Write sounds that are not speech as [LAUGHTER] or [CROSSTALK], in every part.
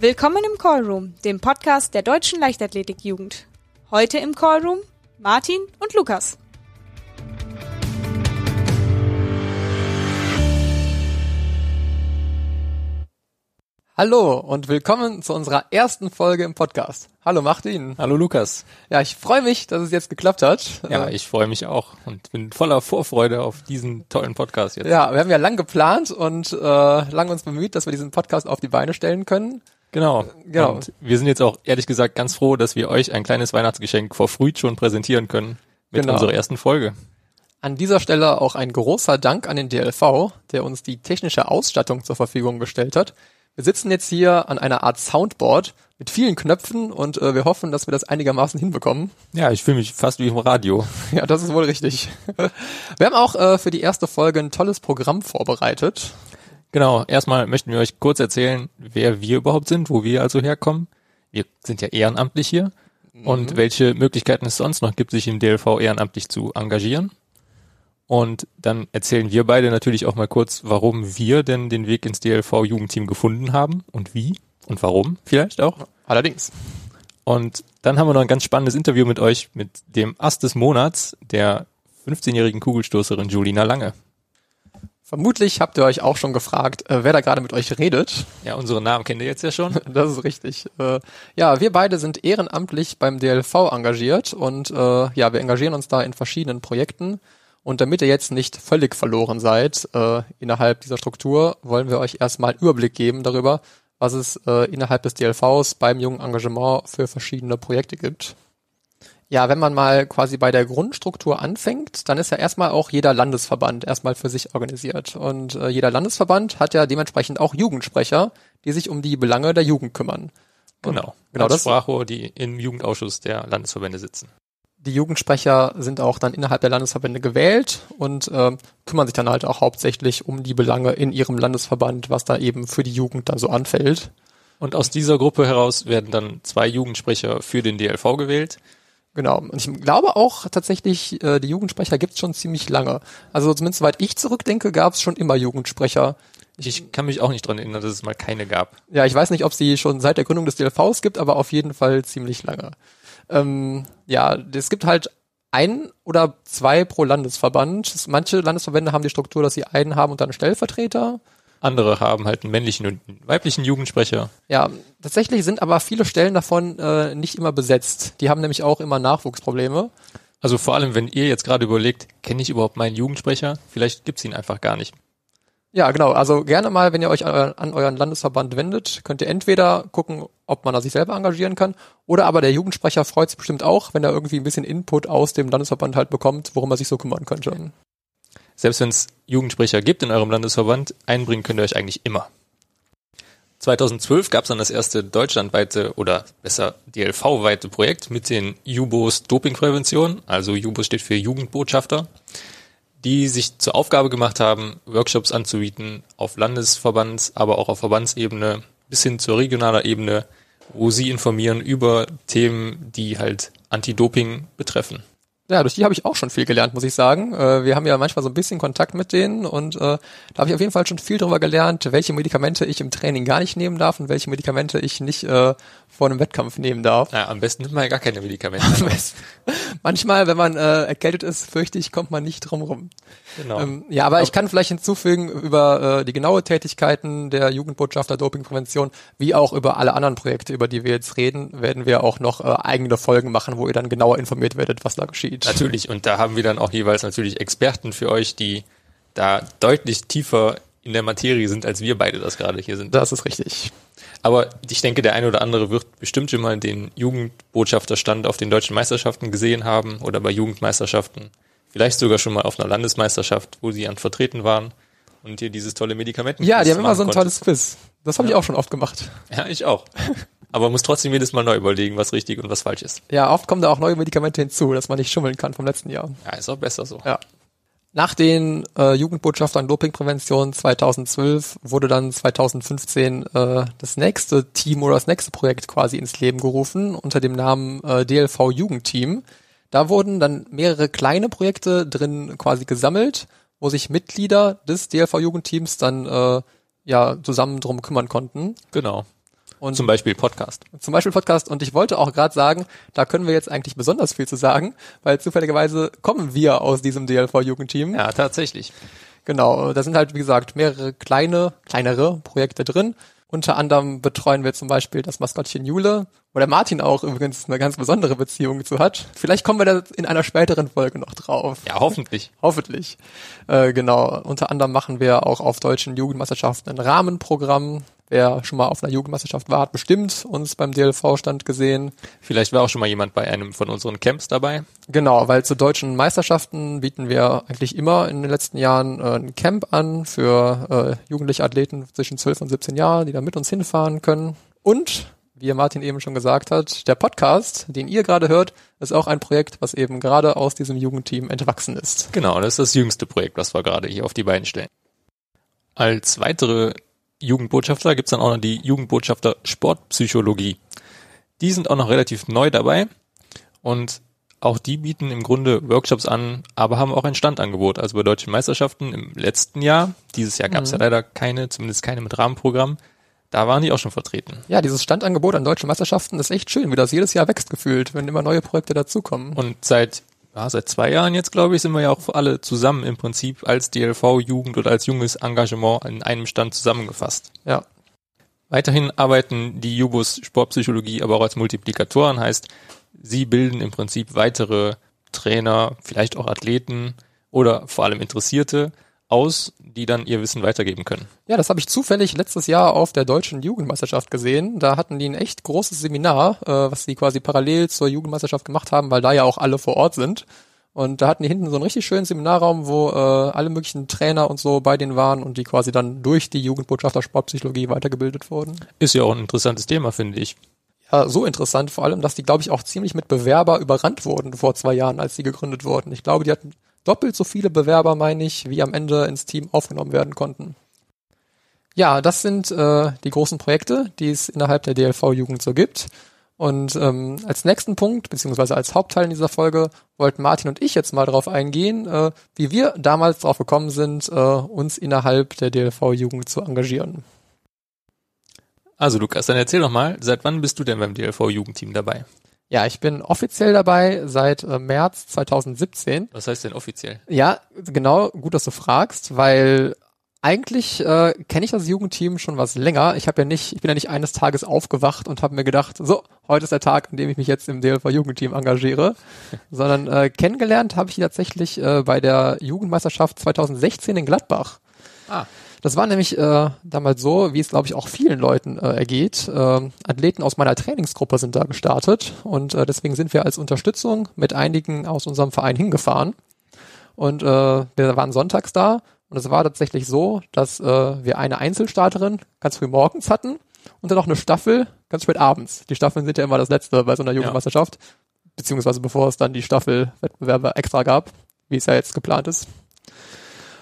Willkommen im Callroom, dem Podcast der deutschen Leichtathletikjugend. Heute im Callroom Martin und Lukas. Hallo und willkommen zu unserer ersten Folge im Podcast. Hallo Martin. Hallo Lukas. Ja, ich freue mich, dass es jetzt geklappt hat. Ja, ich freue mich auch und bin voller Vorfreude auf diesen tollen Podcast jetzt. ja, wir haben ja lang geplant und äh, lang uns bemüht, dass wir diesen Podcast auf die Beine stellen können. Genau. Genau. Und wir sind jetzt auch ehrlich gesagt ganz froh, dass wir euch ein kleines Weihnachtsgeschenk verfrüht schon präsentieren können mit Genau. unserer ersten Folge. An dieser Stelle auch ein großer Dank an den DLV, der uns die technische Ausstattung zur Verfügung gestellt hat. Wir sitzen jetzt hier an einer Art Soundboard mit vielen Knöpfen und äh, wir hoffen, dass wir das einigermaßen hinbekommen. Ja, ich fühle mich fast wie im Radio. [LAUGHS] Ja, das ist wohl richtig. Wir haben auch äh, für die erste Folge ein tolles Programm vorbereitet. Genau. Erstmal möchten wir euch kurz erzählen, wer wir überhaupt sind, wo wir also herkommen. Wir sind ja ehrenamtlich hier und welche Möglichkeiten es sonst noch gibt, sich im DLV ehrenamtlich zu engagieren. Und dann erzählen wir beide natürlich auch mal kurz, warum wir denn den Weg ins DLV-Jugendteam gefunden haben und wie und warum vielleicht auch. Allerdings. Und dann haben wir noch ein ganz spannendes Interview mit euch mit dem Ast des Monats, der 15-jährigen Kugelstoßerin Julina Lange. Vermutlich habt ihr euch auch schon gefragt, äh, wer da gerade mit euch redet. Ja, unsere Namen kennt ihr jetzt ja schon. [LAUGHS] Das ist richtig. Äh, ja, wir beide sind ehrenamtlich beim DLV engagiert und äh, ja, wir engagieren uns da in verschiedenen Projekten. Und damit ihr jetzt nicht völlig verloren seid äh, innerhalb dieser Struktur, wollen wir euch erstmal einen Überblick geben darüber, was es äh, innerhalb des DLVs beim jungen Engagement für verschiedene Projekte gibt. Ja, wenn man mal quasi bei der Grundstruktur anfängt, dann ist ja erstmal auch jeder Landesverband erstmal für sich organisiert. Und äh, jeder Landesverband hat ja dementsprechend auch Jugendsprecher, die sich um die Belange der Jugend kümmern. Genau. Genau, Als das- Sprachrohr, die im Jugendausschuss der Landesverbände sitzen. Die Jugendsprecher sind auch dann innerhalb der Landesverbände gewählt und äh, kümmern sich dann halt auch hauptsächlich um die Belange in ihrem Landesverband, was da eben für die Jugend dann so anfällt. Und aus dieser Gruppe heraus werden dann zwei Jugendsprecher für den DLV gewählt. Genau. Und ich glaube auch tatsächlich, äh, die Jugendsprecher gibt's schon ziemlich lange. Also zumindest soweit ich zurückdenke, gab's schon immer Jugendsprecher. Ich kann mich auch nicht dran erinnern, dass es mal keine gab. Ja, ich weiß nicht, ob sie schon seit der Gründung des DLVs gibt, aber auf jeden Fall ziemlich lange. Ähm, ja, es gibt halt ein oder zwei pro Landesverband. Es- Manche Landesverbände haben die Struktur, dass sie einen haben und dann einen Stellvertreter. Andere haben halt einen männlichen und einen weiblichen Jugendsprecher. Ja, tatsächlich sind aber viele Stellen davon äh, nicht immer besetzt. Die haben nämlich auch immer Nachwuchsprobleme. Also vor allem, wenn ihr jetzt gerade überlegt, kenne ich überhaupt meinen Jugendsprecher? Vielleicht gibt's ihn einfach gar nicht. Ja, genau. Also gerne mal, wenn ihr euch an, an euren Landesverband wendet, könnt ihr entweder gucken, ob man da sich selber engagieren kann, oder aber der Jugendsprecher freut sich bestimmt auch, wenn er irgendwie ein bisschen Input aus dem Landesverband halt bekommt, worum er sich so kümmern könnte. Selbst wenn es Jugendsprecher gibt in eurem Landesverband, einbringen könnt ihr euch eigentlich immer. 2012 gab es dann das erste deutschlandweite oder besser DLV-weite Projekt mit den Jubos Dopingprävention, also Jubos steht für Jugendbotschafter, die sich zur Aufgabe gemacht haben, Workshops anzubieten auf Landesverbands-, aber auch auf Verbandsebene bis hin zur regionaler Ebene, wo sie informieren über Themen, die halt Anti-Doping betreffen. Ja, durch die habe ich auch schon viel gelernt, muss ich sagen. Äh, wir haben ja manchmal so ein bisschen Kontakt mit denen und äh, da habe ich auf jeden Fall schon viel darüber gelernt, welche Medikamente ich im Training gar nicht nehmen darf und welche Medikamente ich nicht äh, vor einem Wettkampf nehmen darf. Ja, am besten nimmt man ja gar keine Medikamente. [LAUGHS] Manchmal, wenn man äh, erkältet ist, fürchte ich, kommt man nicht drum rum. genau. Ähm, ja, aber ich kann vielleicht hinzufügen über äh, die genaue Tätigkeiten der Jugendbotschafter Dopingprävention, wie auch über alle anderen Projekte, über die wir jetzt reden, werden wir auch noch äh, eigene Folgen machen, wo ihr dann genauer informiert werdet, was da geschieht. Natürlich, und da haben wir dann auch jeweils natürlich Experten für euch, die da deutlich tiefer in der Materie sind, als wir beide das gerade hier sind. Das ist richtig. Aber ich denke, der eine oder andere wird bestimmt schon mal den Jugendbotschafterstand auf den deutschen Meisterschaften gesehen haben oder bei Jugendmeisterschaften. Vielleicht sogar schon mal auf einer Landesmeisterschaft, wo sie an vertreten waren und hier dieses tolle Medikamenten. Ja, die haben immer so ein tolles Quiz. Das habe ich auch schon oft gemacht. Ja, ich auch. [LAUGHS] Aber muss trotzdem jedes Mal neu überlegen, was richtig und was falsch ist. Ja, oft kommen da auch neue Medikamente hinzu, dass man nicht schummeln kann vom letzten Jahr. Ja, ist auch besser so. Ja. Nach den äh, Jugendbotschaftern Dopingprävention 2012 wurde dann 2015 äh, das nächste Team oder das nächste Projekt quasi ins Leben gerufen unter dem Namen äh, DLV Jugendteam. Da wurden dann mehrere kleine Projekte drin quasi gesammelt, wo sich Mitglieder des DLV Jugendteams dann äh, ja zusammen drum kümmern konnten. Genau. Und Zum Beispiel Podcast. zum Beispiel Podcast. Und ich wollte auch gerade sagen, da können wir jetzt eigentlich besonders viel zu sagen, weil zufälligerweise kommen wir aus diesem DLV-Jugendteam. Ja, tatsächlich. Genau, da sind halt, wie gesagt, mehrere kleine, kleinere Projekte drin. Unter anderem betreuen wir zum Beispiel das Maskottchen Jule, wo der Martin auch übrigens eine ganz besondere Beziehung zu hat. Vielleicht kommen wir da in einer späteren Folge noch drauf. Ja, hoffentlich. [LAUGHS] Hoffentlich. Äh, genau. Unter anderem machen wir auch auf deutschen Jugendmeisterschaften ein Rahmenprogramm. Wer schon mal auf einer Jugendmeisterschaft war, hat bestimmt uns beim DLV-Stand gesehen. Vielleicht war auch schon mal jemand bei einem von unseren Camps dabei. Genau, weil zu deutschen Meisterschaften bieten wir eigentlich immer in den letzten Jahren äh, ein Camp an für äh, jugendliche Athleten zwischen 12 und 17 Jahren, die da mit uns hinfahren können. Und, wie Martin eben schon gesagt hat, der Podcast, den ihr gerade hört, ist auch ein Projekt, was eben gerade aus diesem Jugendteam entwachsen ist. Genau, das ist das jüngste Projekt, was wir gerade hier auf die Beine stellen. Als weitere Jugendbotschafter gibt's dann auch noch die Jugendbotschafter Sportpsychologie. Die sind auch noch relativ neu dabei und auch die bieten im Grunde Workshops an, aber haben auch ein Standangebot. Also bei deutschen Meisterschaften im letzten Jahr, dieses Jahr gab's ja leider keine, zumindest keine mit Rahmenprogramm, da waren die auch schon vertreten. Ja, dieses Standangebot an deutschen Meisterschaften ist echt schön, wie das jedes Jahr wächst gefühlt, wenn immer neue Projekte dazukommen. Und seit, ja, seit zwei Jahren jetzt, glaube ich, sind wir ja auch alle zusammen im Prinzip als DLV-Jugend oder als junges Engagement in einem Stand zusammengefasst. Ja, Weiterhin arbeiten die Jubus Sportpsychologie aber auch als Multiplikatoren, heißt, sie bilden im Prinzip weitere Trainer, vielleicht auch Athleten oder vor allem Interessierte aus, die dann ihr Wissen weitergeben können. Ja, das habe ich zufällig letztes Jahr auf der deutschen Jugendmeisterschaft gesehen. Da hatten die ein echt großes Seminar, äh, was sie quasi parallel zur Jugendmeisterschaft gemacht haben, weil da ja auch alle vor Ort sind. Und da hatten die hinten so einen richtig schönen Seminarraum, wo äh, alle möglichen Trainer und so bei denen waren und die quasi dann durch die Jugendbotschafter Sportpsychologie weitergebildet wurden. Ist ja auch ein interessantes Thema, finde ich. Ja, so interessant vor allem, dass die, glaube ich, auch ziemlich mit Bewerber überrannt wurden vor zwei Jahren, als sie gegründet wurden. Ich glaube, die hatten doppelt so viele Bewerber, meine ich, wie am Ende ins Team aufgenommen werden konnten. Ja, das sind äh, die großen Projekte, die es innerhalb der DLV-Jugend so gibt. Und ähm, als nächsten Punkt, beziehungsweise als Hauptteil in dieser Folge, wollten Martin und ich jetzt mal darauf eingehen, äh, wie wir damals darauf gekommen sind, äh, uns innerhalb der DLV-Jugend zu engagieren. Also Lukas, dann erzähl doch mal, seit wann bist du denn beim DLV-Jugendteam dabei? Ja, ich bin offiziell dabei seit äh, März 2017. Was heißt denn offiziell? Ja, genau, gut, dass du fragst, weil eigentlich äh, kenne ich das Jugendteam schon was länger. Ich habe ja nicht, ich bin ja nicht eines Tages aufgewacht und habe mir gedacht, so, heute ist der Tag, an dem ich mich jetzt im DLV Jugendteam engagiere, [LAUGHS] sondern äh, kennengelernt habe ich die tatsächlich äh, bei der Jugendmeisterschaft 2016 in Gladbach. Ah. Das war nämlich äh, damals so, wie es glaube ich auch vielen Leuten äh, ergeht. Ähm, Athleten aus meiner Trainingsgruppe sind da gestartet und äh, deswegen sind wir als Unterstützung mit einigen aus unserem Verein hingefahren. Und äh, wir waren sonntags da und es war tatsächlich so, dass äh, wir eine Einzelstarterin ganz früh morgens hatten und dann noch eine Staffel ganz spät abends. Die Staffeln sind ja immer das letzte bei so einer Jugendmeisterschaft, beziehungsweise bevor es dann die Staffelwettbewerbe extra gab, wie es ja jetzt geplant ist.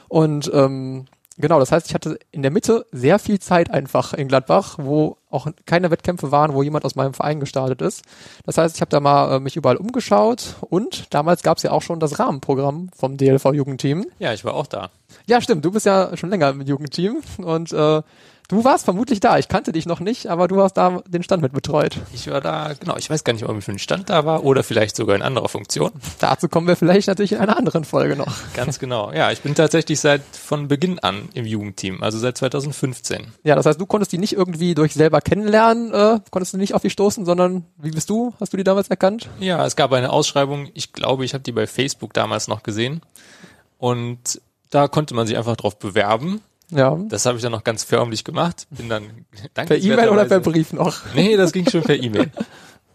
Und ähm, genau, das heißt, ich hatte in der Mitte sehr viel Zeit einfach in Gladbach, wo auch keine Wettkämpfe waren, wo jemand aus meinem Verein gestartet ist. Das heißt, ich habe da mal äh, mich überall umgeschaut und damals gab es ja auch schon das Rahmenprogramm vom DLV-Jugendteam. Ja, ich war auch da. Ja, stimmt. Du bist ja schon länger im Jugendteam und äh, du warst vermutlich da. Ich kannte dich noch nicht, aber du hast da den Stand mit betreut. Ich war da, genau, ich weiß gar nicht, ob ich für einen Stand da war oder vielleicht sogar in anderer Funktion. Dazu kommen wir vielleicht natürlich in einer anderen Folge noch. Ganz genau. Ja, ich bin tatsächlich seit von Beginn an im Jugendteam, also seit 2015. Ja, das heißt, du konntest die nicht irgendwie durch selber kennenlernen, äh, konntest du nicht auf die stoßen, sondern wie bist du? Hast du die damals erkannt? Ja, es gab eine Ausschreibung, ich glaube, ich habe die bei Facebook damals noch gesehen. Und da konnte man sich einfach drauf bewerben. Ja. Das habe ich dann noch ganz förmlich gemacht. Bin dann [LAUGHS] Per E-Mail oder per Brief noch? Nee, das ging schon per E-Mail.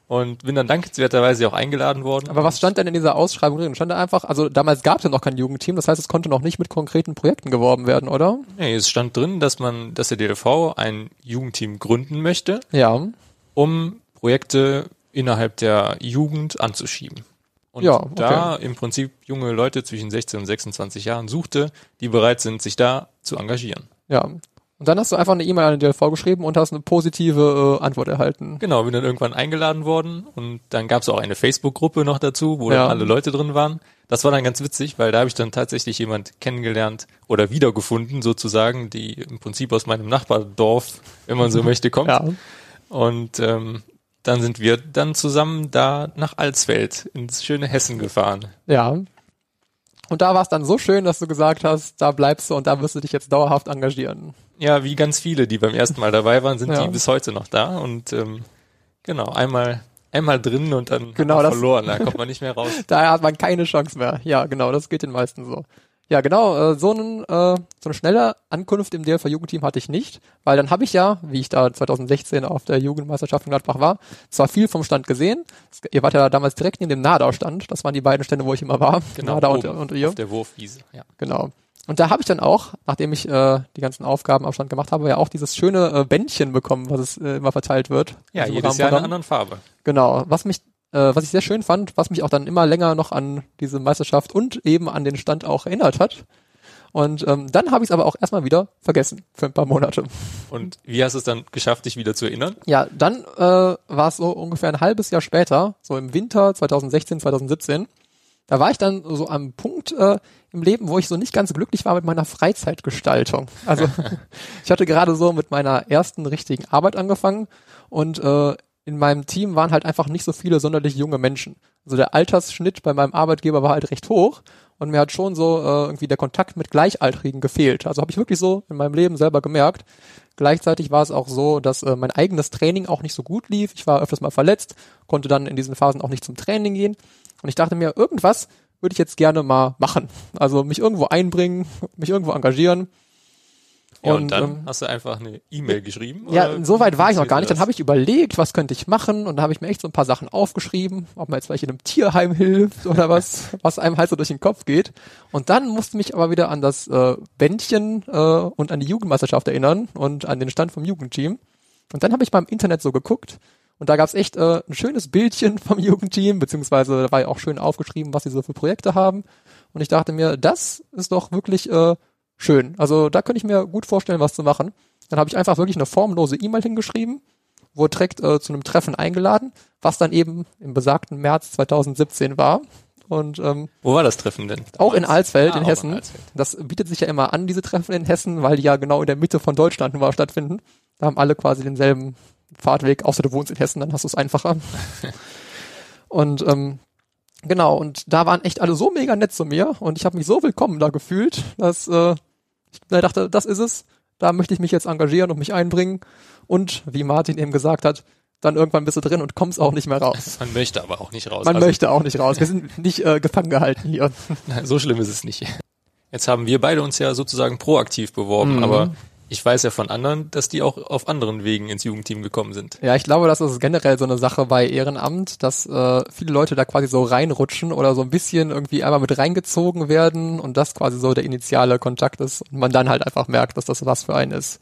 Und bin dann dankenswerterweise auch eingeladen worden. Aber was stand denn in dieser Ausschreibung drin? Stand da einfach, also damals gab es ja noch kein Jugendteam, das heißt, es konnte noch nicht mit konkreten Projekten geworben werden, oder? Nee, es stand drin, dass man, dass der DLV ein Jugendteam gründen möchte, Ja. um Projekte innerhalb der Jugend anzuschieben. Und Ja, okay. da im Prinzip junge Leute zwischen 16 und 26 Jahren suchte, die bereit sind, sich da zu engagieren. Ja. Und dann hast du einfach eine E-Mail an den DLV geschrieben und hast eine positive äh, Antwort erhalten. Genau, bin dann irgendwann eingeladen worden und dann gab es auch eine Facebook-Gruppe noch dazu, wo Ja. dann alle Leute drin waren. Das war dann ganz witzig, weil da habe ich dann tatsächlich jemand kennengelernt oder wiedergefunden sozusagen, die im Prinzip aus meinem Nachbardorf, wenn man so [LAUGHS] möchte, kommt. Ja. Und ähm, dann sind wir dann zusammen da nach Alsfeld ins schöne Hessen gefahren. Ja. Und da war es dann so schön, dass du gesagt hast, da bleibst du und da wirst du dich jetzt dauerhaft engagieren. Ja, wie ganz viele, die beim ersten Mal dabei waren, sind Ja. die bis heute noch da. Und ähm, genau, einmal einmal drin und dann Genau, verloren, da kommt man nicht mehr raus. [LAUGHS] Daher hat man keine Chance mehr. Ja, genau, das geht den meisten so. Ja, genau, äh, so, einen, äh, so eine schnelle Ankunft im DLV Jugendteam hatte ich nicht, weil dann habe ich ja, wie ich da 2016 auf der Jugendmeisterschaft in Gladbach war, zwar viel vom Stand gesehen. Es- Ihr wart ja damals direkt neben dem Nadau-Stand. Das waren die beiden Stände, wo ich immer war. Nadau und, oben und ihr. auf der Wurfwiese. Ja. Genau. Und da habe ich dann auch, nachdem ich äh, die ganzen Aufgaben am Stand gemacht habe, ja auch dieses schöne äh, Bändchen bekommen, was es äh, immer verteilt wird. Ja, Also jedes Jahr in einer anderen Farbe. Genau, was mich, äh, was ich sehr schön fand, was mich auch dann immer länger noch an diese Meisterschaft und eben an den Stand auch erinnert hat. Und ähm, dann habe ich es aber auch erstmal wieder vergessen für ein paar Monate. Und wie hast du es dann geschafft, dich wieder zu erinnern? Ja, dann äh, war es so ungefähr ein halbes Jahr später, so im Winter 2016, 2017. Da war ich dann so am Punkt äh, im Leben, wo ich so nicht ganz glücklich war mit meiner Freizeitgestaltung. Also [LAUGHS] ich hatte gerade so mit meiner ersten richtigen Arbeit angefangen und äh, in meinem Team waren halt einfach nicht so viele sonderlich junge Menschen. Also der Altersschnitt bei meinem Arbeitgeber war halt recht hoch und mir hat schon so äh, irgendwie der Kontakt mit Gleichaltrigen gefehlt. Also habe ich wirklich so in meinem Leben selber gemerkt. Gleichzeitig war es auch so, dass äh, mein eigenes Training auch nicht so gut lief. Ich war öfters mal verletzt, konnte dann in diesen Phasen auch nicht zum Training gehen. Und ich dachte mir, irgendwas würde ich jetzt gerne mal machen. Also mich irgendwo einbringen, mich irgendwo engagieren. Ja, und, Und, dann ähm, hast du einfach eine E-Mail geschrieben? Ja, oder so weit war ich noch gar nicht. Dann habe ich überlegt, was könnte ich machen und da habe ich mir echt so ein paar Sachen aufgeschrieben, ob man jetzt vielleicht in einem Tierheim hilft oder was, [LAUGHS] was einem halt so durch den Kopf geht. Und dann musste mich aber wieder an das äh, Bändchen äh, und an die Jugendmeisterschaft erinnern und an den Stand vom Jugendteam. Und dann habe ich mal im Internet so geguckt und da gab's echt äh, ein schönes Bildchen vom Jugendteam, beziehungsweise da war ja auch schön aufgeschrieben, was sie so für Projekte haben. Und ich dachte mir, das ist doch wirklich äh, schön. Also da könnte ich mir gut vorstellen, was zu machen. Dann habe ich einfach wirklich eine formlose E-Mail hingeschrieben, wurde direkt äh, zu einem Treffen eingeladen, was dann eben im besagten März 2017 war. Und ähm? Wo war das Treffen denn? auch in Alsfeld Ah, in Hessen. Alsfeld. Das bietet sich ja immer an, diese Treffen in Hessen, weil die ja genau in der Mitte von Deutschland nur stattfinden. Da haben alle quasi denselben Fahrtweg, außer du wohnst in Hessen, dann hast du es einfacher. [LAUGHS] und ähm, genau, und da waren echt alle so mega nett zu mir und ich habe mich so willkommen da gefühlt, dass äh, ich da dachte, das ist es, da möchte ich mich jetzt engagieren und mich einbringen. Und wie Martin eben gesagt hat, dann irgendwann bist du drin und kommst auch nicht mehr raus. [LAUGHS] Man möchte aber auch nicht raus. Man Also, möchte auch nicht raus. Wir sind nicht äh, gefangen gehalten hier. [LAUGHS] Nein, so schlimm ist es nicht. Jetzt haben wir beide uns ja sozusagen proaktiv beworben, Mhm. aber ich weiß ja von anderen, dass die auch auf anderen Wegen ins Jugendteam gekommen sind. Ja, ich glaube, das ist generell so eine Sache bei Ehrenamt, dass äh, viele Leute da quasi so reinrutschen oder so ein bisschen irgendwie einmal mit reingezogen werden und das quasi so der initiale Kontakt ist und man dann halt einfach merkt, dass das was für einen ist.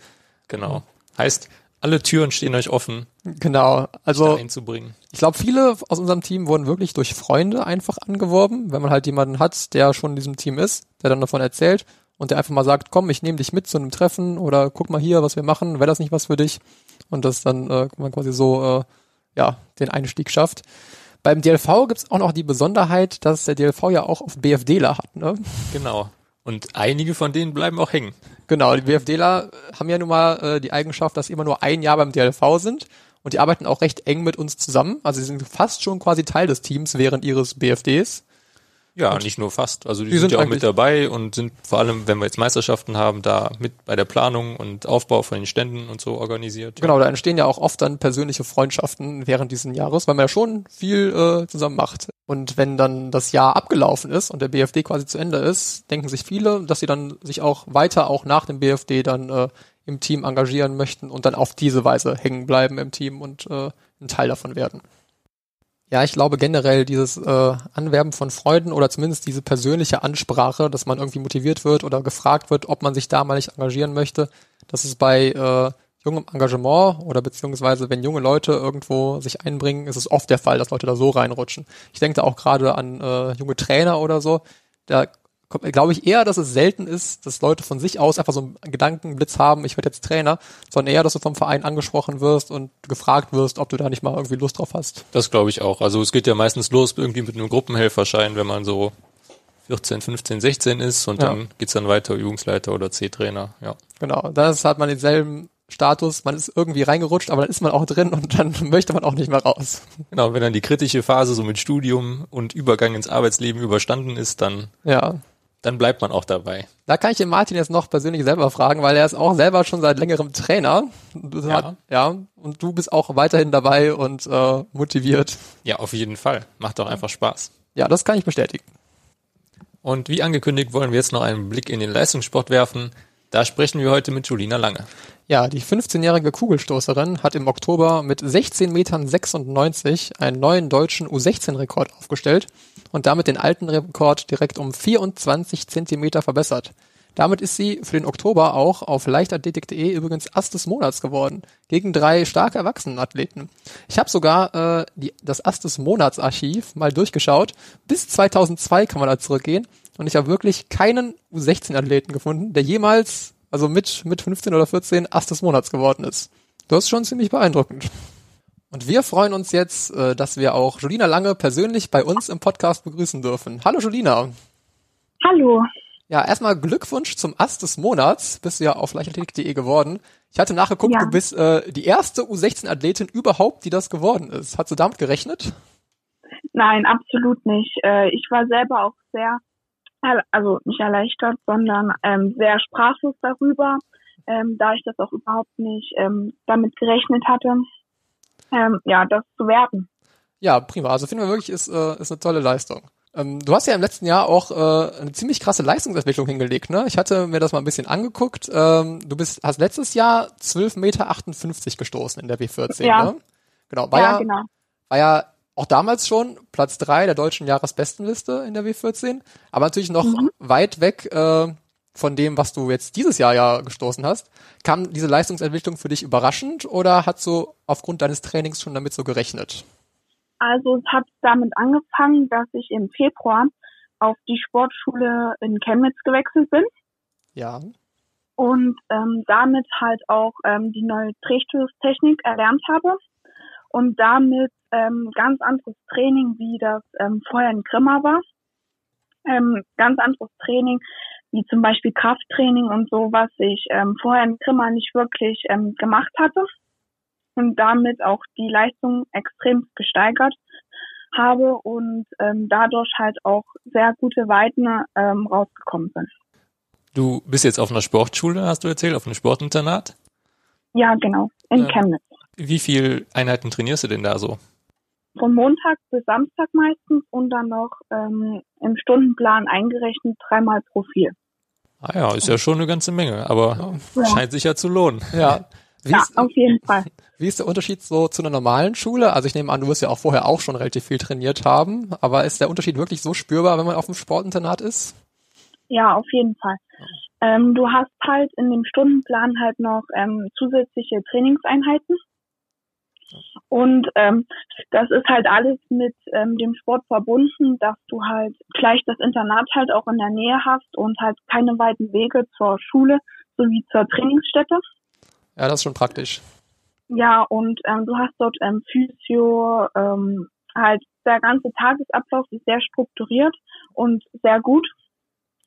Genau. Heißt, alle Türen stehen euch offen, Genau. Also einzubringen. ich glaube, viele aus unserem Team wurden wirklich durch Freunde einfach angeworben, wenn man halt jemanden hat, der schon in diesem Team ist, der dann davon erzählt und der einfach mal sagt, komm, ich nehme dich mit zu einem Treffen oder guck mal hier, was wir machen, wäre das nicht was für dich? Und das dann äh, man quasi so äh, ja den Einstieg schafft. Beim DLV gibt's auch noch die Besonderheit, dass der DLV ja auch auf BFDler hat. Ne? Genau. Und einige von denen bleiben auch hängen. Genau, die BFDler haben ja nun mal äh, die Eigenschaft, dass sie immer nur ein Jahr beim DLV sind und die arbeiten auch recht eng mit uns zusammen. Also sie sind fast schon quasi Teil des Teams während ihres BFDs. Ja, nicht nur fast. Also die, Die sind, sind ja auch mit dabei und sind vor allem, wenn wir jetzt Meisterschaften haben, da mit bei der Planung und Aufbau von den Ständen und so organisiert. Genau, da entstehen ja auch oft dann persönliche Freundschaften während dieses Jahres, weil man ja schon viel äh, zusammen macht. Und wenn dann das Jahr abgelaufen ist und der BFD quasi zu Ende ist, denken sich viele, dass sie dann sich auch weiter auch nach dem BFD dann äh, im Team engagieren möchten und dann auf diese Weise hängen bleiben im Team und äh, ein Teil davon werden. Ja, ich glaube generell dieses äh, Anwerben von Freunden oder zumindest diese persönliche Ansprache, dass man irgendwie motiviert wird oder gefragt wird, ob man sich da mal nicht engagieren möchte, das ist bei äh, jungem Engagement oder beziehungsweise wenn junge Leute irgendwo sich einbringen, ist es oft der Fall, dass Leute da so reinrutschen. Ich denke da auch gerade an äh, junge Trainer oder so. Da kommt- glaube ich eher, dass es selten ist, dass Leute von sich aus einfach so einen Gedankenblitz haben, ich werde jetzt Trainer, sondern eher, dass du vom Verein angesprochen wirst und gefragt wirst, ob du da nicht mal irgendwie Lust drauf hast. Das glaube ich auch. Also es geht ja meistens los irgendwie mit einem Gruppenhelferschein, wenn man so 14, 15, 16 ist und Ja. dann geht's dann weiter Übungsleiter oder C-Trainer. Ja. Genau, das hat man denselben Status, man ist irgendwie reingerutscht, aber dann ist man auch drin und dann [LAUGHS] möchte man auch nicht mehr raus. Genau, wenn dann die kritische Phase so mit Studium und Übergang ins Arbeitsleben überstanden ist, dann, Ja. Dann bleibt man auch dabei. Da kann ich den Martin jetzt noch persönlich selber fragen, weil er ist auch selber schon seit längerem Trainer. Ja. hat- ja. Und du bist auch weiterhin dabei und äh, motiviert. Ja, auf jeden Fall. Macht doch einfach Spaß. Ja, das kann ich bestätigen. Und wie angekündigt wollen wir jetzt noch einen Blick in den Leistungssport werfen. Da sprechen wir heute mit Julina Lange. Ja, die 15-jährige Kugelstoßerin hat im Oktober mit 16,96 Metern einen neuen deutschen U16-Rekord aufgestellt und damit den alten Rekord direkt um 24 Zentimeter verbessert. Damit ist sie für den Oktober auch auf leichtathletik.de übrigens Ast des Monats geworden, gegen drei starke Erwachsenenathleten. Ich habe sogar äh, die, das Ast des Monats Archiv mal durchgeschaut. Bis 2002 kann man da zurückgehen und ich habe wirklich keinen U16-Athleten gefunden, der jemals, also mit, mit 15 oder 14, Ast des Monats geworden ist. Das ist schon ziemlich beeindruckend. Und wir freuen uns jetzt, äh, dass wir auch Julina Lange persönlich bei uns im Podcast begrüßen dürfen. Hallo Julina. Hallo. Ja, erstmal Glückwunsch zum Ast des Monats. Bist du ja auf leichtathletik.de geworden. Ich hatte nachgeguckt, Ja. du bbist äh, die erste U16-Athletin überhaupt, die das geworden ist. Hast du damit gerechnet? Nein, absolut nicht. Äh, ich war selber auch sehr, also nicht erleichtert, sondern ähm, sehr sprachlos darüber, ähm, da ich das auch überhaupt nicht ähm, damit gerechnet hatte, ähm, ja, das zu werden. Ja, prima. Also finden wir wirklich, ist, äh, ist eine tolle Leistung. Ähm, du hast ja im letzten Jahr auch äh, eine ziemlich krasse Leistungsentwicklung hingelegt, ne? Ich hatte mir das mal ein bisschen angeguckt. Ähm, du bist, hast letztes Jahr 12,58 Meter gestoßen in der W14, Ja. ne? Genau. War ja, ja, genau. war ja auch damals schon Platz drei der deutschen Jahresbestenliste in der W14, aber natürlich noch Mhm. weit weg äh, von dem, was du jetzt dieses Jahr ja gestoßen hast. Kam diese Leistungsentwicklung für dich überraschend oder hast du aufgrund deines Trainings schon damit so gerechnet? Also es hat damit angefangen, dass ich im Februar auf die Sportschule in Chemnitz gewechselt bin. Ja. und ähm, damit halt auch ähm, die neue Drehstoßtechnik erlernt habe und damit ähm, ganz anderes Training, wie das ähm, vorher in Grimma war. Ähm, ganz anderes Training, wie zum Beispiel Krafttraining und so, was ich ähm, vorher in Grimma nicht wirklich ähm, gemacht hatte und damit auch die Leistung extrem gesteigert habe und ähm, dadurch halt auch sehr gute Weiten ähm, rausgekommen sind. Du bist jetzt auf einer Sportschule, hast du erzählt, auf einem Sportinternat. Ja, genau, in Ja. Chemnitz. Wie viel Einheiten trainierst du denn da so? Von Montag bis Samstag meistens und dann noch ähm, im Stundenplan eingerechnet dreimal pro vier. Ah ja, ist ja schon eine ganze Menge, aber Ja. scheint sich ja zu lohnen. Ja. Wie, Ja, ist, auf jeden Fall. wie ist der Unterschied so zu einer normalen Schule? Also ich nehme an, du wirst ja auch vorher auch schon relativ viel trainiert haben, aber ist der Unterschied wirklich so spürbar, wenn man auf dem Sportinternat ist? Ja, auf jeden Fall. Ähm, du hast halt in dem Stundenplan halt noch ähm, zusätzliche Trainingseinheiten. Und ähm, das ist halt alles mit ähm, dem Sport verbunden, dass du halt gleich das Internat halt auch in der Nähe hast und halt keine weiten Wege zur Schule sowie zur Trainingsstätte. Ja, das ist schon praktisch. Ja, und ähm, du hast dort ähm, Physio, ähm, halt der ganze Tagesablauf ist sehr strukturiert und sehr gut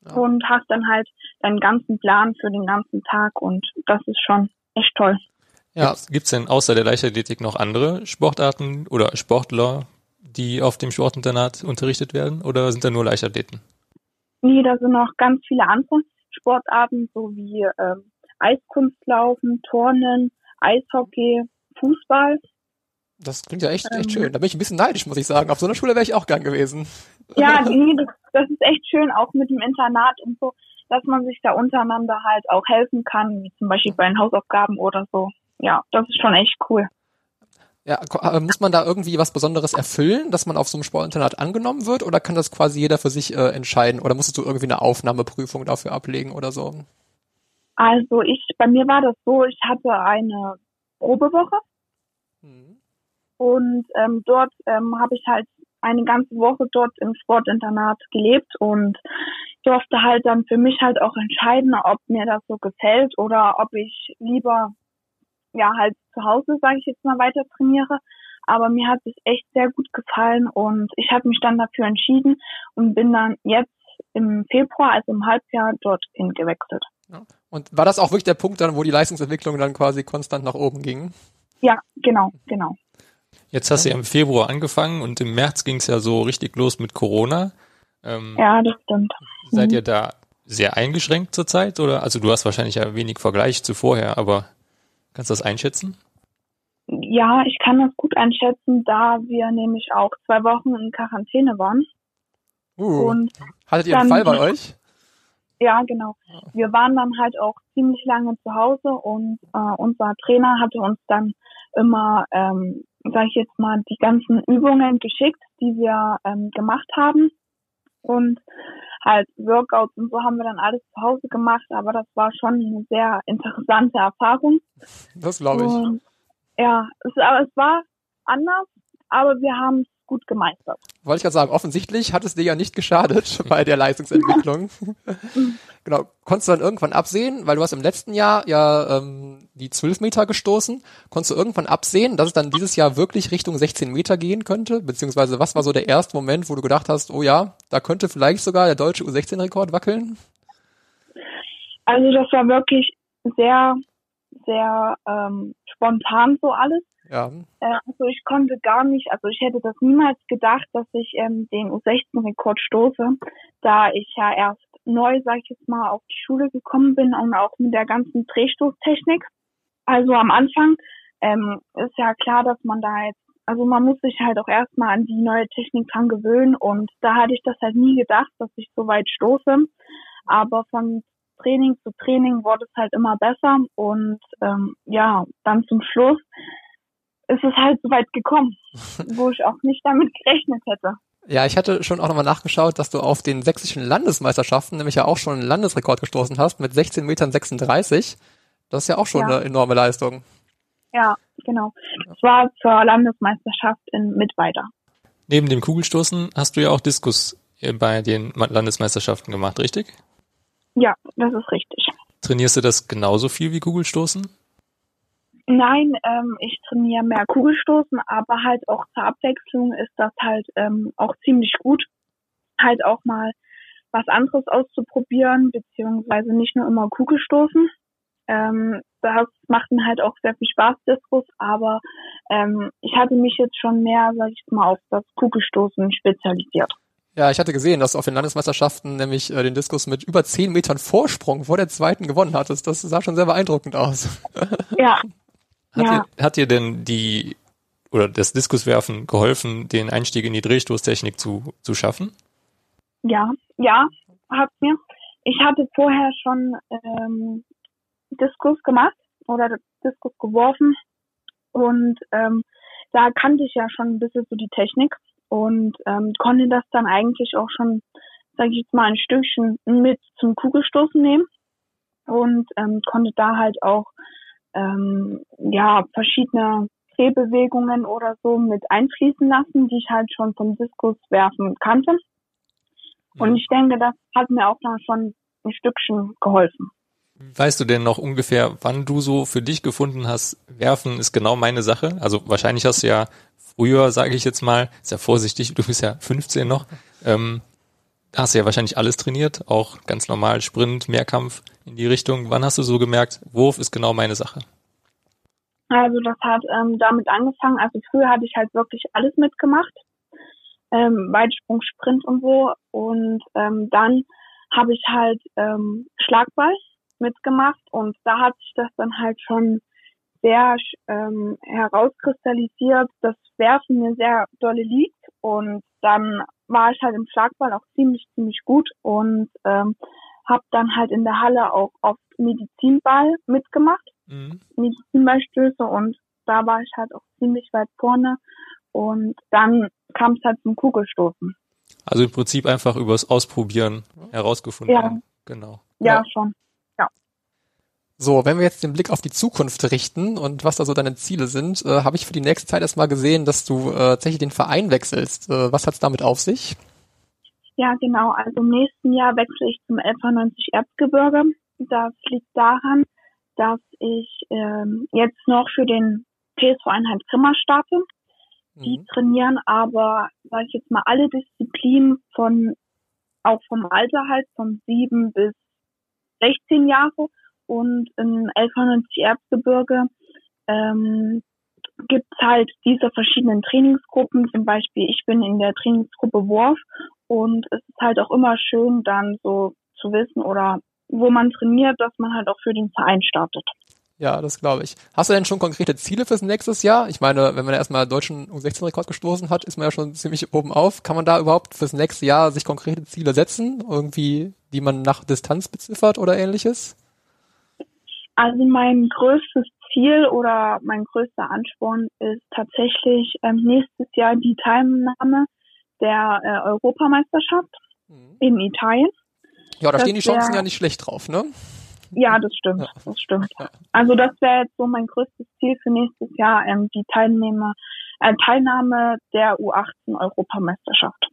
Ja. und hast dann halt deinen ganzen Plan für den ganzen Tag und das ist schon echt toll. Ja, Gibt's denn außer der Leichtathletik noch andere Sportarten oder Sportler, die auf dem Sportinternat unterrichtet werden? Oder sind da nur Leichtathleten? Nee, da sind noch ganz viele andere Sportarten, so wie ähm, Eiskunstlaufen, Turnen, Eishockey, Fußball. das klingt ja echt, echt Ähm. schön. Da bin ich ein bisschen neidisch, muss ich sagen. Auf so einer Schule wäre ich auch gern gewesen. Ja, [LAUGHS] nee, das, das ist echt schön, auch mit dem Internat und so, dass man sich da untereinander halt auch helfen kann, wie zum Beispiel bei den Hausaufgaben oder so. Ja, das ist schon echt cool. Ja, äh, muss man da irgendwie was Besonderes erfüllen, dass man auf so einem Sportinternat angenommen wird, oder kann das quasi jeder für sich äh, entscheiden? Oder musstest du irgendwie eine Aufnahmeprüfung dafür ablegen oder so? Also ich, bei mir war das so, ich hatte eine Probewoche Mhm. und ähm, dort ähm, habe ich halt eine ganze Woche dort im Sportinternat gelebt und durfte halt dann für mich halt auch entscheiden, ob mir das so gefällt oder ob ich lieber ja halt zu Hause, sage ich jetzt mal, weiter trainiere. Aber mir hat es echt sehr gut gefallen und ich habe mich dann dafür entschieden und bin dann jetzt im Februar, also im Halbjahr, dorthin gewechselt. Und war das auch wirklich der Punkt dann, wo die Leistungsentwicklung dann quasi konstant nach oben ging? Ja, genau, genau. Jetzt hast du ja im Februar angefangen und im März ging es ja so richtig los mit Corona. Ähm, ja, das stimmt. Seid mhm. ihr da sehr eingeschränkt zurzeit oder? Also du hast wahrscheinlich ja wenig Vergleich zu vorher, aber kannst du das einschätzen? Ja, ich kann das gut einschätzen, da wir nämlich auch zwei Wochen in Quarantäne waren. Uh, und hattet ihr einen Fall bei euch? Ja, genau. Wir waren dann halt auch ziemlich lange zu Hause und äh, unser Trainer hatte uns dann immer, ähm, sage ich jetzt mal, die ganzen Übungen geschickt, die wir ähm, gemacht haben. Und halt Workouts und so haben wir dann alles zu Hause gemacht, aber das war schon eine sehr interessante Erfahrung. Das glaube ich. Und, ja, es, aber es war anders, aber wir haben es gut gemeistert. Wollte ich gerade sagen, offensichtlich hat es dir ja nicht geschadet [LAUGHS] bei der Leistungsentwicklung. [LAUGHS] genau. Konntest du dann irgendwann absehen, weil du hast im letzten Jahr ja ähm, die 12 Meter gestoßen, konntest du irgendwann absehen, dass es dann dieses Jahr wirklich Richtung 16 Meter gehen könnte? Beziehungsweise was war so der erste Moment, wo du gedacht hast, oh ja, da könnte vielleicht sogar der deutsche U16-Rekord wackeln? Also das war wirklich sehr, sehr ähm, spontan so alles. Ja. Äh, also ich konnte gar nicht, also ich hätte das niemals gedacht, dass ich ähm, den U16-Rekord stoße, da ich ja erst neu, sag ich jetzt mal, auf die Schule gekommen bin und auch mit der ganzen Drehstoßtechnik. Also am Anfang ähm, ist ja klar, dass man da jetzt, also man muss sich halt auch erstmal an die neue Technik dran gewöhnen und da hatte ich das halt nie gedacht, dass ich so weit stoße. Aber von Training zu Training wurde es halt immer besser und ähm, ja, dann zum Schluss ist es halt so weit gekommen, [LAUGHS] wo ich auch nicht damit gerechnet hätte. Ja, ich hatte schon auch nochmal nachgeschaut, dass du auf den sächsischen Landesmeisterschaften nämlich ja auch schon einen Landesrekord gestoßen hast mit 16 Metern 36. Das ist ja auch schon ja. eine enorme Leistung. Ja, genau. Es war zur Landesmeisterschaft in Mittweida. Neben dem Kugelstoßen hast du ja auch Diskus bei den Landesmeisterschaften gemacht, richtig? Ja, das ist richtig. Trainierst du das genauso viel wie Kugelstoßen? Nein, ähm, ich trainiere mehr Kugelstoßen, aber halt auch zur Abwechslung ist das halt ähm, auch ziemlich gut, halt auch mal was anderes auszuprobieren, beziehungsweise nicht nur immer Kugelstoßen. Ähm, das macht mir halt auch sehr viel Spaß, Diskus, aber ähm, ich hatte mich jetzt schon mehr, sag ich mal, auf das Kugelstoßen spezialisiert. Ja, ich hatte gesehen, dass du auf den Landesmeisterschaften nämlich äh, den Diskus mit über zehn Metern Vorsprung vor der zweiten gewonnen hattest. Das sah schon sehr beeindruckend aus. Ja, [LAUGHS] hat, ja. dir, hat dir denn die oder das Diskuswerfen geholfen, den Einstieg in die Drehstoßtechnik zu, zu schaffen? Ja, ja, hat mir. Ich hatte vorher schon ähm, Diskus gemacht oder Diskus geworfen und ähm, da kannte ich ja schon ein bisschen so die Technik und ähm, konnte das dann eigentlich auch schon, sage ich jetzt mal, ein Stückchen mit zum Kugelstoßen nehmen und ähm, konnte da halt auch ähm, ja, verschiedene Drehbewegungen oder so mit einfließen lassen, die ich halt schon vom Diskus werfen kannte. Und mhm. ich denke, das hat mir auch dann schon ein Stückchen geholfen. Weißt du denn noch ungefähr, wann du so für dich gefunden hast, werfen ist genau meine Sache? Also wahrscheinlich hast du ja früher, sage ich jetzt mal, ist ja vorsichtig, du bist ja 15 noch, ähm, hast du ja wahrscheinlich alles trainiert, auch ganz normal Sprint, Mehrkampf in die Richtung. Wann hast du so gemerkt, Wurf ist genau meine Sache? Also das hat ähm, damit angefangen. Also früher hatte ich halt wirklich alles mitgemacht, ähm, Weitsprung, Sprint und so. Und ähm, dann habe ich halt ähm, Schlagball mitgemacht und da hat sich das dann halt schon sehr ähm, herauskristallisiert, dass Werfen mir sehr dolle liegt und dann war ich halt im Schlagball auch ziemlich, ziemlich gut und ähm, habe dann halt in der Halle auch auf Medizinball mitgemacht, mhm. Medizinballstöße und da war ich halt auch ziemlich weit vorne und dann kam es halt zum Kugelstoßen. Also im Prinzip einfach übers Ausprobieren herausgefunden. Ja. Genau. Ja, ja, schon. So, wenn wir jetzt den Blick auf die Zukunft richten und was da so deine Ziele sind, äh, habe ich für die nächste Zeit erstmal gesehen, dass du äh, tatsächlich den Verein wechselst. Äh, was hat's damit auf sich? Ja, genau. Also im nächsten Jahr wechsle ich zum 1190 Erzgebirge. Das liegt daran, dass ich ähm, jetzt noch für den PSV Einheit Grimma starte. Die mhm. trainieren aber, sage ich jetzt mal, alle Disziplinen von, auch vom Alter halt, von sieben bis 16 Jahre und in Elfhornitz Erzgebirge ähm, gibt es halt diese verschiedenen Trainingsgruppen. Zum Beispiel, ich bin in der Trainingsgruppe Wurf und es ist halt auch immer schön, dann so zu wissen oder wo man trainiert, dass man halt auch für den Verein startet. Ja, das glaube ich. Hast du denn schon konkrete Ziele fürs nächste Jahr? Ich meine, wenn man erstmal deutschen U16-Rekord gestoßen hat, ist man ja schon ziemlich oben auf. Kann man da überhaupt fürs nächste Jahr sich konkrete Ziele setzen? Irgendwie, die man nach Distanz beziffert oder ähnliches? Also mein größtes Ziel oder mein größter Ansporn ist tatsächlich ähm, nächstes Jahr die Teilnahme der äh, Europameisterschaft mhm. in Italien. Ja, da das stehen die Chancen ja nicht schlecht drauf, ne? Ja, das stimmt, das stimmt. Also das wäre jetzt so mein größtes Ziel für nächstes Jahr, ähm, die Teilnehmer, äh, Teilnahme der U18 Europameisterschaft.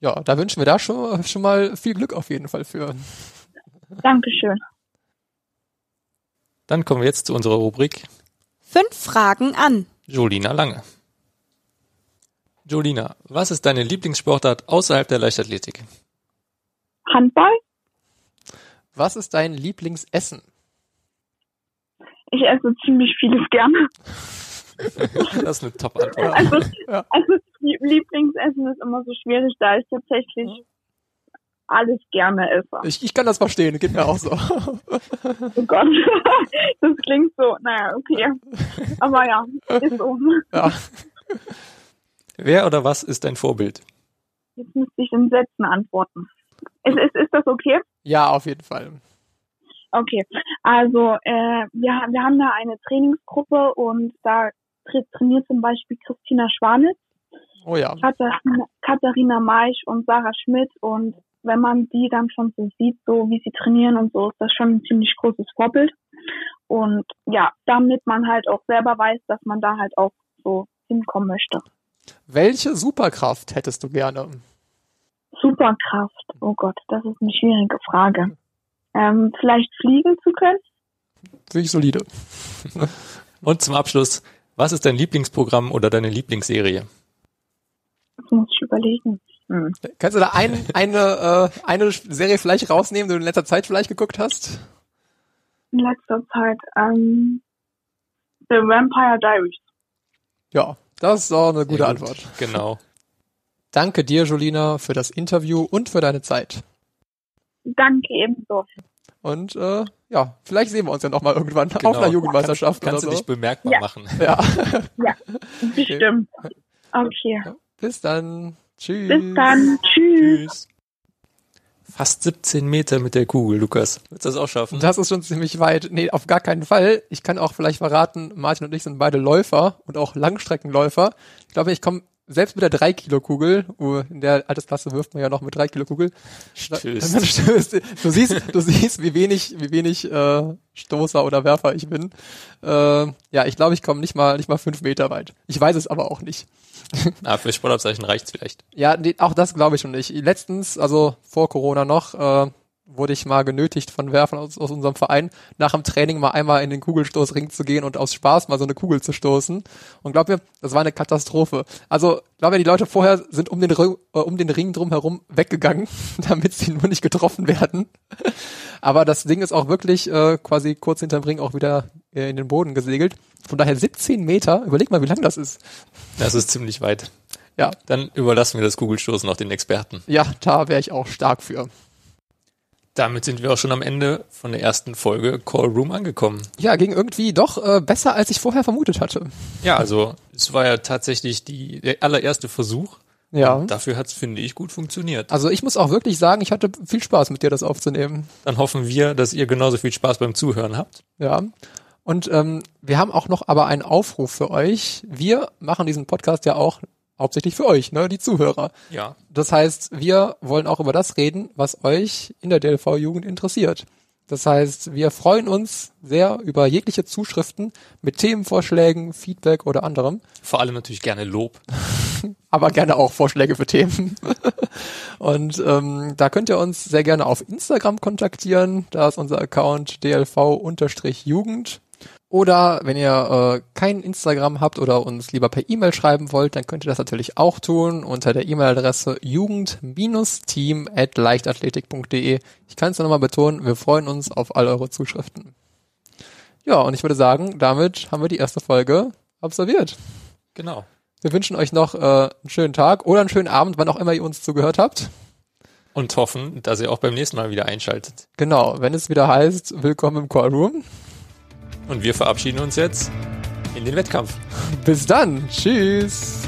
Ja, da wünschen wir da schon, schon mal viel Glück auf jeden Fall für. Dankeschön. Dann kommen wir jetzt zu unserer Rubrik. Fünf Fragen an. Jolina Lange. Jolina, was ist deine Lieblingssportart außerhalb der Leichtathletik? Handball. Was ist dein Lieblingsessen? Ich esse ziemlich vieles gerne. [LAUGHS] das ist eine Top-Antwort. Also, ja. also Lieblingsessen ist immer so schwierig, da ich tatsächlich alles gerne esse. Ich, ich kann das verstehen, geht mir auch so. oh Gott, [LAUGHS] das klingt so, naja, okay. Aber ja, ist so. Ja. Wer oder was ist dein Vorbild? Jetzt müsste ich in Sätzen antworten. Ist, ist, ist das okay? Ja, auf jeden Fall. Okay, also äh, wir, wir haben da eine Trainingsgruppe und da tra trainiert zum Beispiel Christina Schwanitz, oh ja. Katharina, Katharina Maisch und Sarah Schmidt und wenn man die dann schon so sieht, so wie sie trainieren und so, ist das schon ein ziemlich großes Vorbild. Und ja, damit man halt auch selber weiß, dass man da halt auch so hinkommen möchte. Welche Superkraft hättest du gerne? Superkraft. Oh Gott, das ist eine schwierige Frage. Ähm, vielleicht fliegen zu können? Finde ich solide. Und zum Abschluss, was ist dein Lieblingsprogramm oder deine Lieblingsserie? Das muss ich überlegen. Hm. Kannst du da ein, eine, äh, eine Serie vielleicht rausnehmen, die du in letzter Zeit vielleicht geguckt hast? In letzter Zeit, ähm, The Vampire Diaries. Ja, das ist auch eine gute ja, Antwort. Genau. [LAUGHS] Danke dir, Jolina, für das Interview und für deine Zeit. Danke ebenso. Und äh, ja, vielleicht sehen wir uns ja noch mal irgendwann genau. auf einer Jugendmeisterschaft kannst, kannst oder so. Du dich bemerkbar ja. machen. Ja. ja, [LAUGHS] bestimmt. Okay. Bis dann. Tschüss. Bis dann. Tschüss. Tschüss. Fast 17 Meter mit der Kugel, Lukas. Willst du das auch schaffen? Das ist schon ziemlich weit. Nee, auf gar keinen Fall. Ich kann auch vielleicht verraten, Martin und ich sind beide Läufer und auch Langstreckenläufer. Ich glaube, ich komme selbst mit der 3 Kilo Kugel, in der Altersklasse wirft man ja noch mit 3 Kilo Kugel. Stößt. [LAUGHS] stößt. Du siehst, du siehst, wie wenig, wie wenig äh, Stoßer oder Werfer ich bin. Äh, ja, ich glaube, ich komme nicht mal, nicht mal fünf Meter weit. Ich weiß es aber auch nicht. [LAUGHS] ah, für Sportabzeichen reicht's vielleicht. Ja, nee, auch das glaube ich schon nicht. Letztens, also vor Corona noch, äh, wurde ich mal genötigt von Werfern aus, aus unserem Verein, nach dem Training mal einmal in den Kugelstoßring zu gehen und aus Spaß mal so eine Kugel zu stoßen. Und glaub mir, das war eine Katastrophe. Also, glaub mir, die Leute vorher sind um den, äh, um den Ring drumherum weggegangen, [LAUGHS] damit sie nur nicht getroffen werden. Aber das Ding ist auch wirklich äh, quasi kurz hinterm Ring auch wieder äh, in den Boden gesegelt. Von daher 17 Meter, überleg mal, wie lang das ist. Das ist ziemlich weit. Ja. Dann überlassen wir das Kugelstoßen auch den Experten. Ja, da wäre ich auch stark für. Damit sind wir auch schon am Ende von der ersten Folge Call Room angekommen. Ja, ging irgendwie doch äh, besser, als ich vorher vermutet hatte. Ja, also es war ja tatsächlich die, der allererste Versuch. Ja. Und dafür hat's, finde ich, gut funktioniert. Also ich muss auch wirklich sagen, ich hatte viel Spaß mit dir, das aufzunehmen. Dann hoffen wir, dass ihr genauso viel Spaß beim Zuhören habt. Ja. Und ähm, wir haben auch noch aber einen Aufruf für euch. Wir machen diesen Podcast ja auch hauptsächlich für euch, ne, die Zuhörer. Ja. Das heißt, wir wollen auch über das reden, was euch in der DLV-Jugend interessiert. Das heißt, wir freuen uns sehr über jegliche Zuschriften mit Themenvorschlägen, Feedback oder anderem. Vor allem natürlich gerne Lob. [LAUGHS] Aber gerne auch Vorschläge für Themen. [LAUGHS] Und ähm, da könnt ihr uns sehr gerne auf Instagram kontaktieren. Da ist unser Account dlv-jugend. Oder wenn ihr äh, kein Instagram habt oder uns lieber per E-Mail schreiben wollt, dann könnt ihr das natürlich auch tun unter der E-Mail-Adresse jugend-team at leichtathletik.de. Ich kann es nochmal betonen, wir freuen uns auf all eure Zuschriften. Ja, und ich würde sagen, damit haben wir die erste Folge absolviert. Genau. Wir wünschen euch noch äh, einen schönen Tag oder einen schönen Abend, wann auch immer ihr uns zugehört habt. Und hoffen, dass ihr auch beim nächsten Mal wieder einschaltet. Genau, wenn es wieder heißt, willkommen im Callroom. Und wir verabschieden uns jetzt in den Wettkampf. Bis dann. Tschüss.